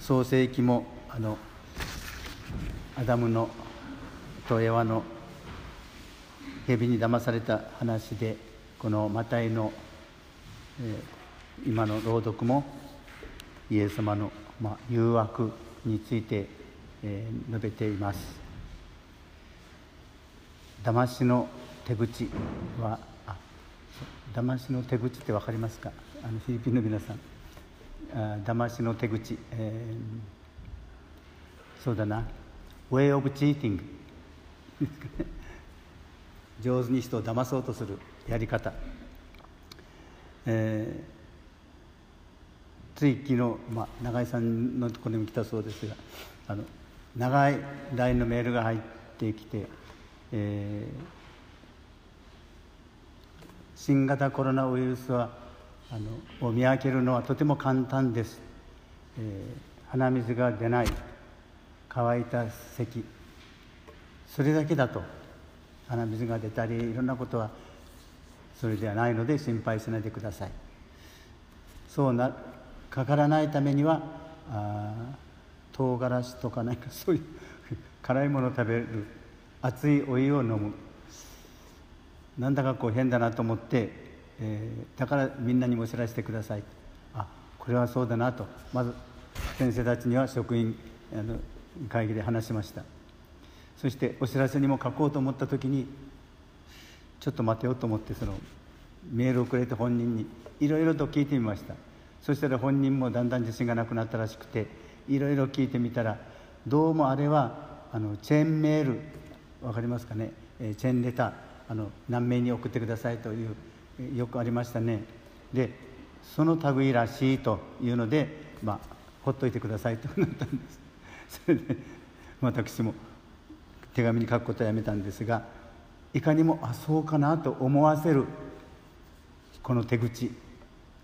創世記もあのアダムのとエワの蛇に騙された話でこのマタイの、えー、今の朗読もイエス様の、まあ、誘惑について、えー、述べています。騙しの手口はあ騙しの手口って分かりますか？あのフィリピンの皆さんあ騙しの手口、えー、そうだな。way of cheating 上手に人を騙そうとするやり方、えー、つい昨日、まあ、永井さんのところにも来たそうですがあの長い LINE のメールが入ってきて、えー、新型コロナウイルスはあのを見分けるのはとても簡単です、えー、鼻水が出ない乾いた咳。それだけだと鼻水が出たりいろんなことはそれではないので心配しないでください。そうなかからないためにはあ唐辛子とか何かそういう辛いものを食べる熱いお湯を飲む。なんだかこう変だなと思って、えー、だからみんなにも知らせてください。あこれはそうだなと。まず先生たちには職員あの会議で話しました。そしてお知らせにも書こうと思った時にちょっと待てよと思ってそのメールをくれて本人にいろいろと聞いてみました。そしたら本人もだんだん自信がなくなったらしくていろいろ聞いてみたらどうもあれはあのチェーンメール分かりますかね、えー、チェーンレターあの何名に送ってくださいというよくありましたね。でその類らしいというのでまあほっといてくださいとなったんです。それで私も手紙に書くことはやめたんですがいかにもあそうかなと思わせるこの手口。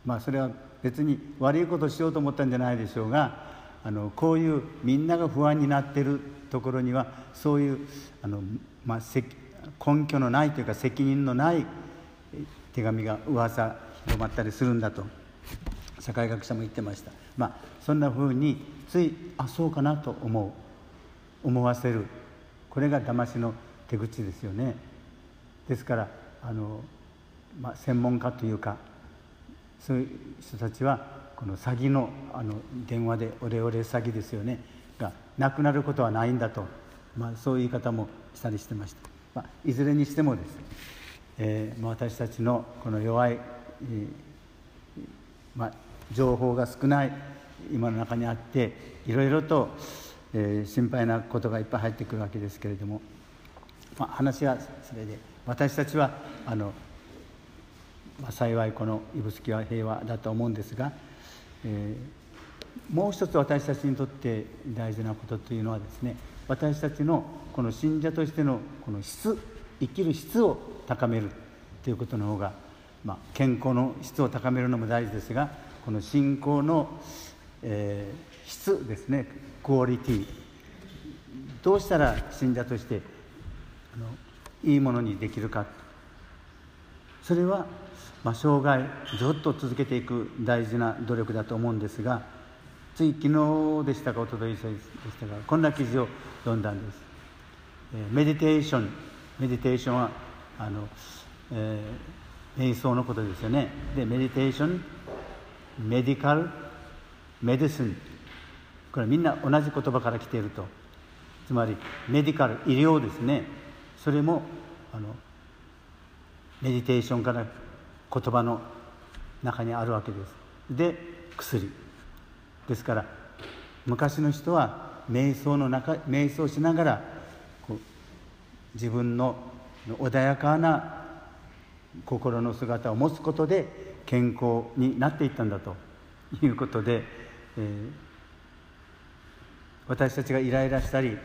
まあそれは別に悪いことしようと思ったんじゃないでしょうがあのこういうみんなが不安になってるところにはそういうあの、まあ、根拠のないというか責任のない手紙が噂広まったりするんだと社会学者も言ってました。まあそんなふうについあそうかなと思う思わせる。これが騙しの手口ですよね。ですからあの、まあ、専門家というかそういう人たちはこの詐欺のあの電話でオレオレ詐欺ですよね。がなくなることはないんだと、まあ、そういう言い方もしたりしてました、まあ、いずれにしてもです、えー、私たちのこの弱い、えま、情報が少ない今の中にあっていろいろと、え、心配なことがいっぱい入ってくるわけですけれども、ま、話はそれで私たちはあの、ま、幸いこの指宿は平和だと思うんですが、え、もう一つ私たちにとって大事なことというのはですね私たちのこの信者としてのこの質生きる質を高めるということの方が、まあ、健康の質を高めるのも大事ですがこの信仰のえー、質ですねクオリティどうしたら信者としてあのいいものにできるか。それは、まあ、生涯ずっと続けていく大事な努力だと思うんですがつい昨日でしたかおとといでしたがこんな記事を読んだんです、メディテーションメディテーションはあの、えー、瞑想のことですよね。でメディテーションメディカルメディスンこれみんな同じ言葉から来ていると。つまりメディカル医療ですね。それもあのメディテーションから言葉の中にあるわけです。で薬。ですから昔の人は瞑想の中瞑想しながらこう自分の穏やかな心の姿を持つことで健康になっていったんだということでえー、私たちがイライラしたり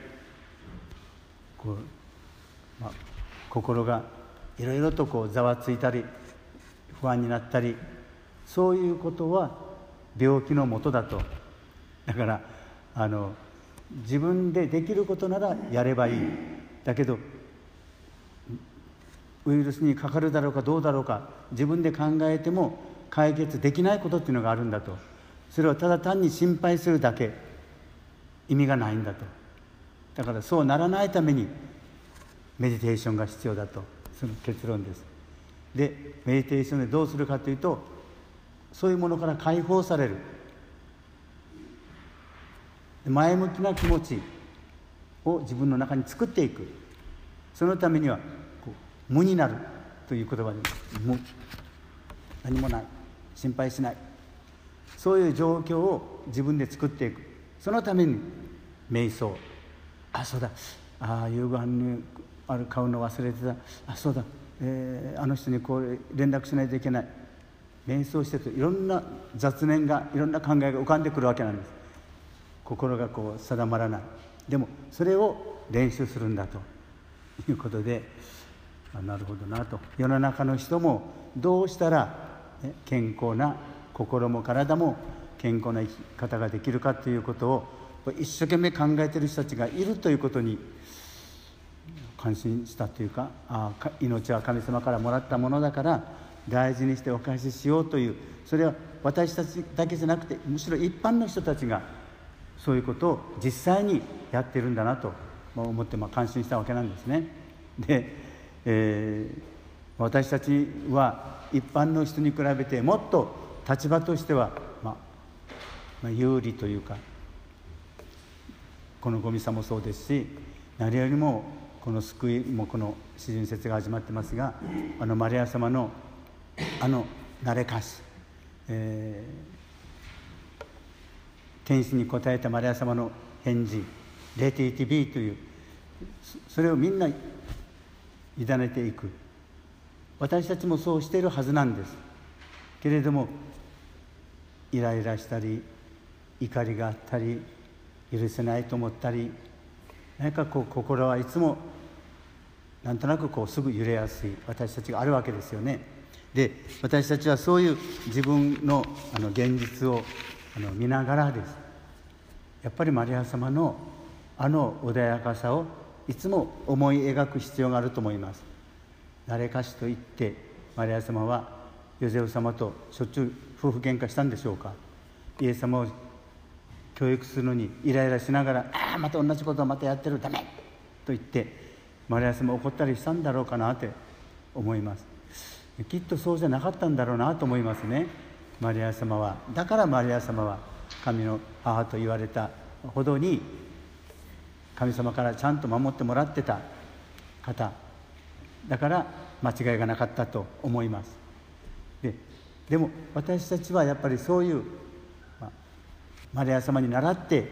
こう、まあ、心がいろいろとこうざわついたり不安になったりそういうことは病気のもとだと。だからあの自分でできることならやればいい。だけどウイルスにかかるだろうかどうだろうか自分で考えても解決できないことっていうのがあるんだと。それをただ単に心配するだけ。意味がないんだと。だからそうならないためにメディテーションが必要だと。その結論です。でメディテーションでどうするかというとそういうものから解放される。前向きな気持ちを自分の中に作っていく。そのためには無になるという言葉で無何もない心配しないそういう状況を自分で作っていくそのために瞑想あそうだああ夕ご飯にある。買うの忘れてたあそうだ、えー、あの人にこう連絡しないといけない瞑想してる。といろんな雑念がいろんな考えが浮かんでくる。わけなんです心がこう定まらないでもそれを練習する。んだということであなるほどなと世の中の人もどうしたら、ね、健康な心も体も健康な生き方ができるかということを一生懸命考えている人たちがいるということに感心したというかあ命は神様からもらったものだから大事にしてお返ししようというそれは私たちだけじゃなくてむしろ一般の人たちがそういうことを実際にやってるんだなと思ってまあ感心したわけなんですね。で、えー、私たちは一般の人に比べてもっと立場としては、まあ、まあ、有利というかこのゴミさもそうですし何よりもこの救いもこの詩人説が始まってますがあのマリア様のあの慣れかし、えー天使に答えたマリア様の返事「レティティビー」というそれをみんな委ねていく。私たちもそうしているはずなんです。けれどもイライラしたり怒りがあったり許せないと思ったり何かこう心はいつもなんとなくこうすぐ揺れやすい私たちがあるわけですよね。で私たちはそういう自分のあの現実をあの見ながらです。やっぱりマリア様のあの穏やかさをいつも思い描く必要があると思います。誰かしと言ってマリア様はヨゼフ様としょっちゅう夫婦喧嘩したんでしょうか。イエス様を教育するのにイライラしながら「ああまた同じことをまたやってる。ダメ!」と言ってマリア様怒ったりしたんだろうかなって思います。きっとそうじゃなかったんだろうなと思いますね。マリア様はだからマリア様は神の母と言われたほどに神様からちゃんと守ってもらってた方。だから間違いがなかったと思います。ででも私たちはやっぱりそういう、まあ、マリア様に倣って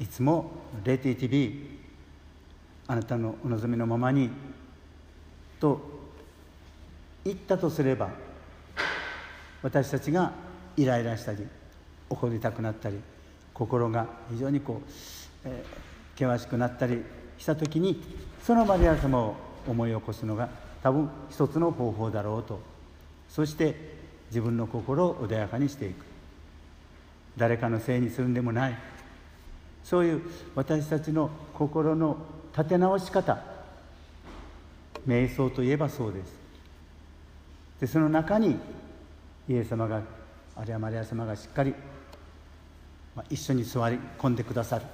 いつも「レティティビあなたのお望みのままに」と言ったとすれば私たちがイライラしたり怒りたくなったり心が非常にこう、え、険しくなったりした時にそのマリア様を思い起こすのが多分一つの方法だろうと。そして自分の心を穏やかにしていく。誰かのせいにするんでもない。そういう私たちの心の立て直し方。瞑想といえばそうです。でその中にイエス様があるいはマリア様がしっかり、まあ、一緒に座り込んでくださる。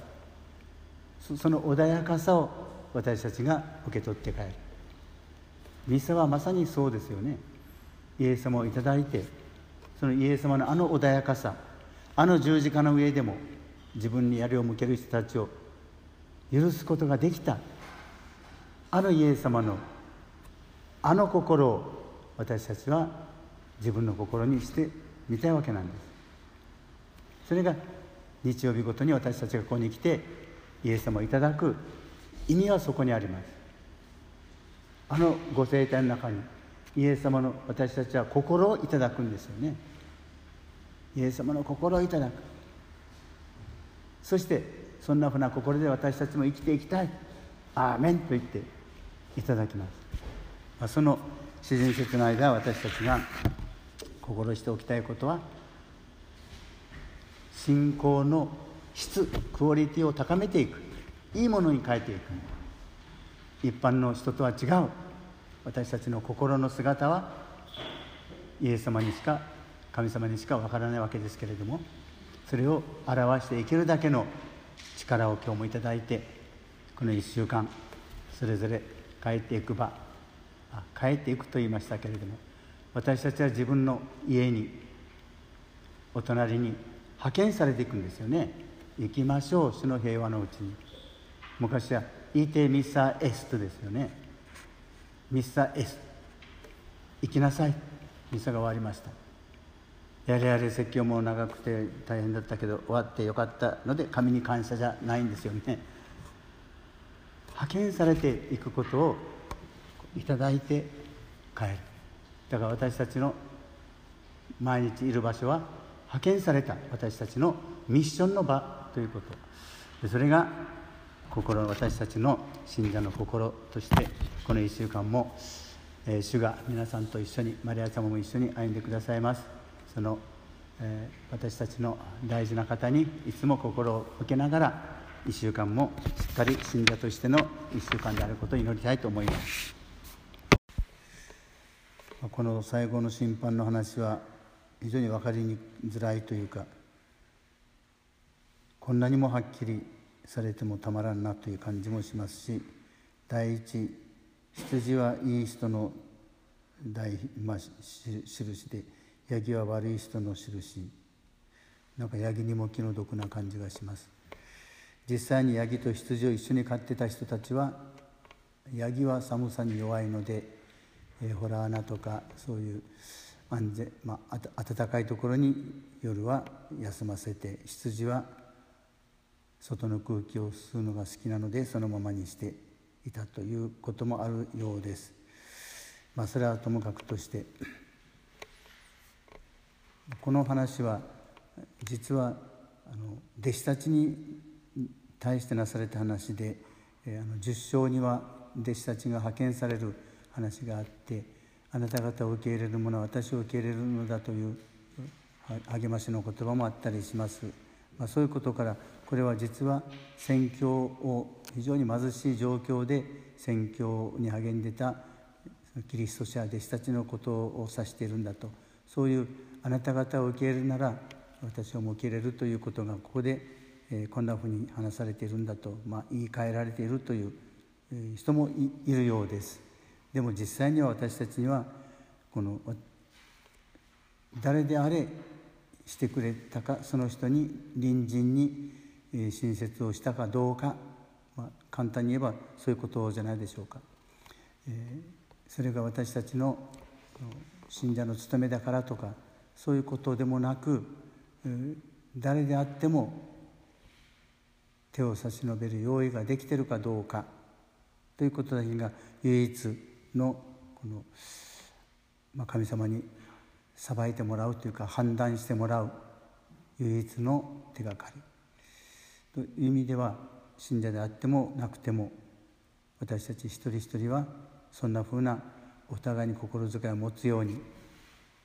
その穏やかさを私たちが受け取って帰る。ミサはまさにそうですよね。イエス様をいただいてそのイエス様のあの穏やかさあの十字架の上でも自分に槍を向ける人たちを許すことができた。あのイエス様のあの心を私たちは自分の心にしてみたいわけなんです。それが日曜日ごとに私たちがここに来てイエス様をいただく意味はそこにあります。あのご生体の中にイエス様の私たちは心をいただくんですよね。イエス様の心をいただく。そしてそんなふうな心で私たちも生きていきたい。アーメンと言っていただきます、ま、その自然節の間私たちが心しておきたいことは信仰の質クオリティを高めていく。いいものに変えていく。一般の人とは違う。私たちの心の姿はイエス様にしか神様にしかわからないわけですけれどもそれを表していけるだけの力を今日もいただいてこの1週間それぞれ帰っていく場帰っていくと言いましたけれども私たちは自分の家にお隣に派遣されていくんですよね。行きましょう。主の平和のうちに。昔は「いてミサエスト」ですよね。ミサエスト。行きなさい。ミサが終わりました。やれやれ説教も長くて大変だったけど終わってよかったので神に感謝じゃないんですよね。派遣されていくことをいただいて帰る。だから私たちの毎日いる場所は派遣された私たちのミッションの場。ということ。それが心私たちの信者の心としてこの1週間も、えー、主が皆さんと一緒にマリア様も一緒に歩んでくださいます。その、えー、私たちの大事な方にいつも心を向けながら1週間もしっかり信者としての1週間であることを祈りたいと思います。この最後の審判の話は非常に分かりづらいというかこんなにもはっきりされてもたまらんなという感じもしますし第一羊はいい人の大、まあ、印でヤギは悪い人の印なんかヤギにも気の毒な感じがします。実際にヤギと羊を一緒に飼ってた人たちはヤギは寒さに弱いので、えー、ホラー穴とかそういう安全、まあ、暖かいところに夜は休ませて羊は外の空気を吸うのが好きなのでそのままにしていたということもあるようです。まあ、それはともかくとしてこの話は実はあの弟子たちに対してなされた話で、えあの10章には弟子たちが派遣される話があってあなた方を受け入れる者は私を受け入れるのだという励ましの言葉もあったりします、まあ、そういうことからこれは実は宣教を非常に貧しい状況で宣教に励んでたキリスト者弟子たちのことを指しているんだとそういうあなた方を受け入れるなら私をも受け入れるということがここで、え、こんなふうに話されているんだと、まあ、言い換えられているという、人もいるようです。でも実際には私たちにはこの誰であれしてくれたかその人に隣人に親切をしたかどうか、まあ、簡単に言えばそういうことじゃないでしょうか、え、それが私たちの信者の務めだからとかそういうことでもなく誰であっても手を差し伸べる用意ができてるかどうかということだけが唯一のこの、まあ、神様に裁いてもらうというか判断してもらう唯一の手がかり。という意味では信者であってもなくても私たち一人一人はそんなふうなお互いに心遣いを持つように。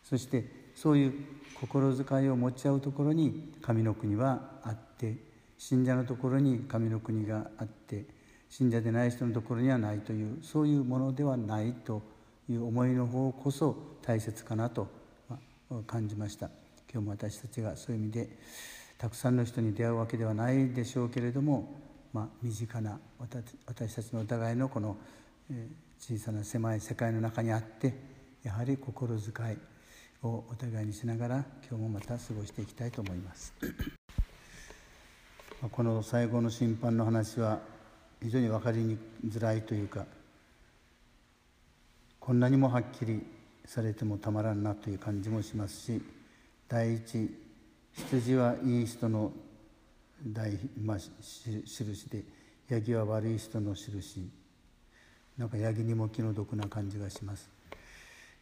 そしてそういう心遣いを持ち合うところに神の国はあって信者のところに神の国があって信者でない人のところにはないというそういうものではないという思いの方こそ大切かなと感じました。今日も私たちがそういう意味でたくさんの人に出会うわけではないでしょうけれども、まあ、身近な私たちのお互いのこの小さな狭い世界の中にあってやはり心遣いをお互いにしながら今日もまた過ごしていきたいと思います。この最後の審判の話は非常に分かりづらいというかこんなにもはっきりされてもたまらんなという感じもしますし第一羊はいい人の大、まあ、印でヤギは悪い人の印なんかヤギにも気の毒な感じがします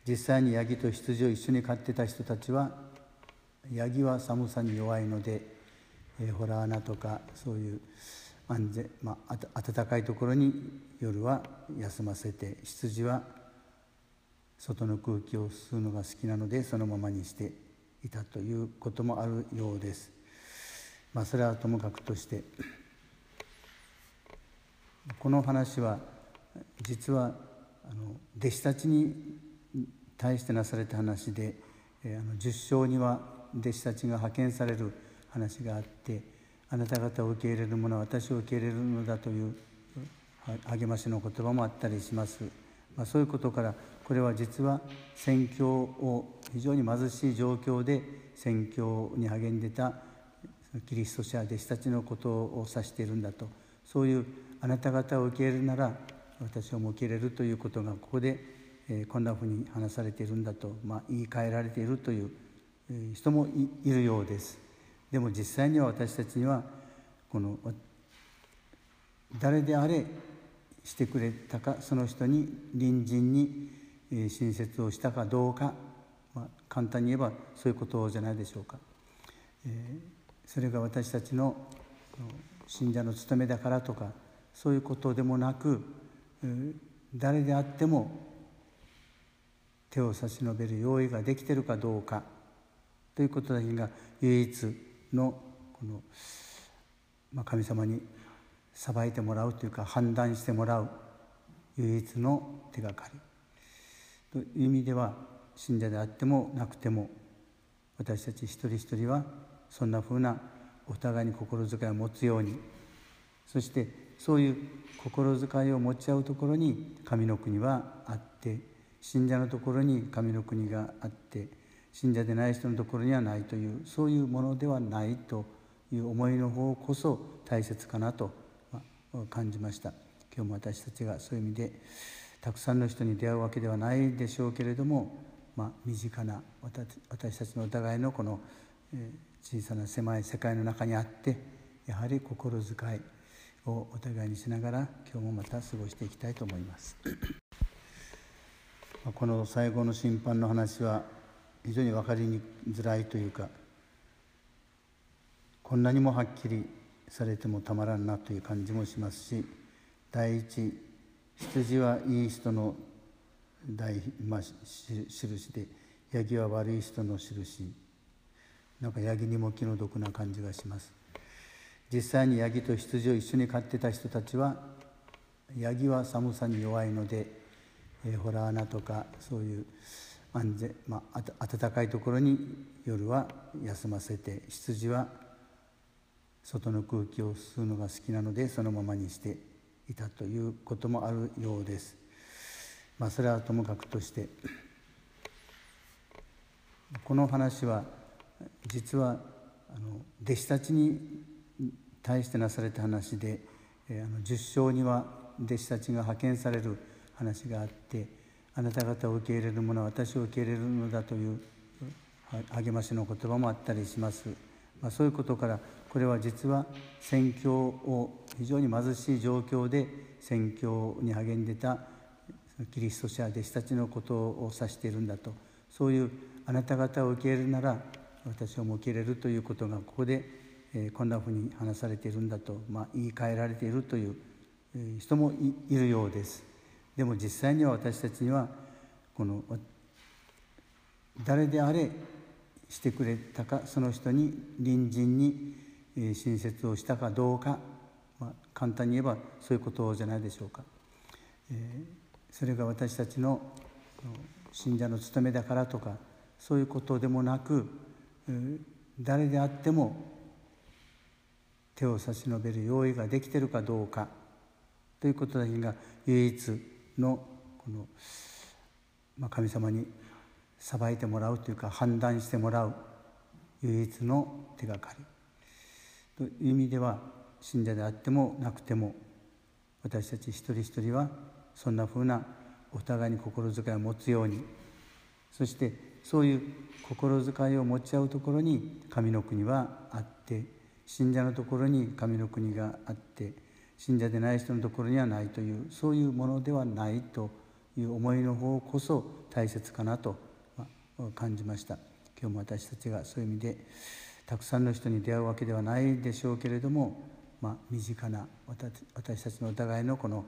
実際にヤギと羊を一緒に飼ってた人たちはヤギは寒さに弱いので、えー、ホラー穴とかそういう安全、まあ、暖かいところに夜は休ませて羊は外の空気を吸うのが好きなのでそのままにしていたということもあるようです。まあ、それはともかくとしてこの話は実はあの弟子たちに対してなされた話で、えあの10章には弟子たちが派遣される話があってあなた方を受け入れる者は私を受け入れるのだという励ましの言葉もあったりします、まあ、そういうことからこれは実は宣教を非常に貧しい状況で宣教に励んでたキリスト者弟子たちのことを指しているんだと。そういうあなた方を受け入れるなら私をも受け入れるということがここで、えこんなふうに話されているんだと、まあ、言い換えられているという人もいるようです。でも実際には私たちにはこの誰であれしてくれたかその人に隣人に親切をしたかどうか、まあ、簡単に言えばそういうことじゃないでしょうか。えーそれが私たちの信者の務めだからとかそういうことでもなく誰であっても手を差し伸べる用意ができてるかどうかということだけが唯一のこの、まあ、神様に裁いてもらうというか判断してもらう唯一の手がかり。という意味では信者であってもなくても私たち一人一人はそんなふうなお互いに心遣いを持つようにそしてそういう心遣いを持ち合うところに神の国はあって信者のところに神の国があって信者でない人のところにはないというそういうものではないという思いの方こそ大切かなと感じました。今日も私たちがそういう意味でたくさんの人に出会うわけではないでしょうけれども、まあ、身近な私たちのお互いのこの、小さな狭い世界の中にあってやはり心遣いをお互いにしながら今日もまた過ごしていきたいと思います。この最後の審判の話は非常に分かりづらいというかこんなにもはっきりされてもたまらんなという感じもしますし第一羊はいい人の大、まあ、印でヤギは悪い人の印なんかヤギにも気の毒な感じがします実際にヤギと羊を一緒に飼ってた人たちはヤギは寒さに弱いので、えー、ホラー穴とかそういう安全、まあ、暖かいところに夜は休ませて羊は外の空気を吸うのが好きなのでそのままにしていたということもあるようです。まあ、それはともかくとしてこの話は実はあの弟子たちに対してなされた話で、えー、あの10章には弟子たちが派遣される話があってあなた方を受け入れる者は私を受け入れるのだという励ましの言葉もあったりします、まあ、そういうことからこれは実は宣教を非常に貧しい状況で宣教に励んでたキリスト者弟子たちのことを指しているんだとそういうあなた方を受け入れるなら私をも受け入れるということがここで、えこんなふうに話されているんだと、まあ、言い換えられているという人もいるようです。でも実際には私たちにはこの誰であれしてくれたかその人に隣人に親切をしたかどうか、まあ、簡単に言えばそういうことじゃないでしょうか、え、それが私たちの信者の務めだからとかそういうことでもなく誰であっても手を差し伸べる用意ができているかどうか。ということだけが唯一のこの、まあ、神様に裁いてもらうというか判断してもらう唯一の手がかり。という意味では信者であってもなくても私たち一人一人はそんなふうなお互いに心遣いを持つように。そしてそういう心遣いを持ち合うところに神の国はあって信者のところに神の国があって信者でない人のところにはないというそういうものではないという思いの方こそ大切かなと感じました。今日も私たちがそういう意味でたくさんの人に出会うわけではないでしょうけれども、まあ、身近な私たちのお互いのこの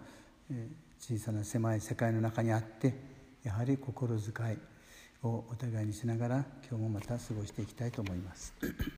小さな狭い世界の中にあってやはり心遣いをお互いにしながら今日もまた過ごしていきたいと思います。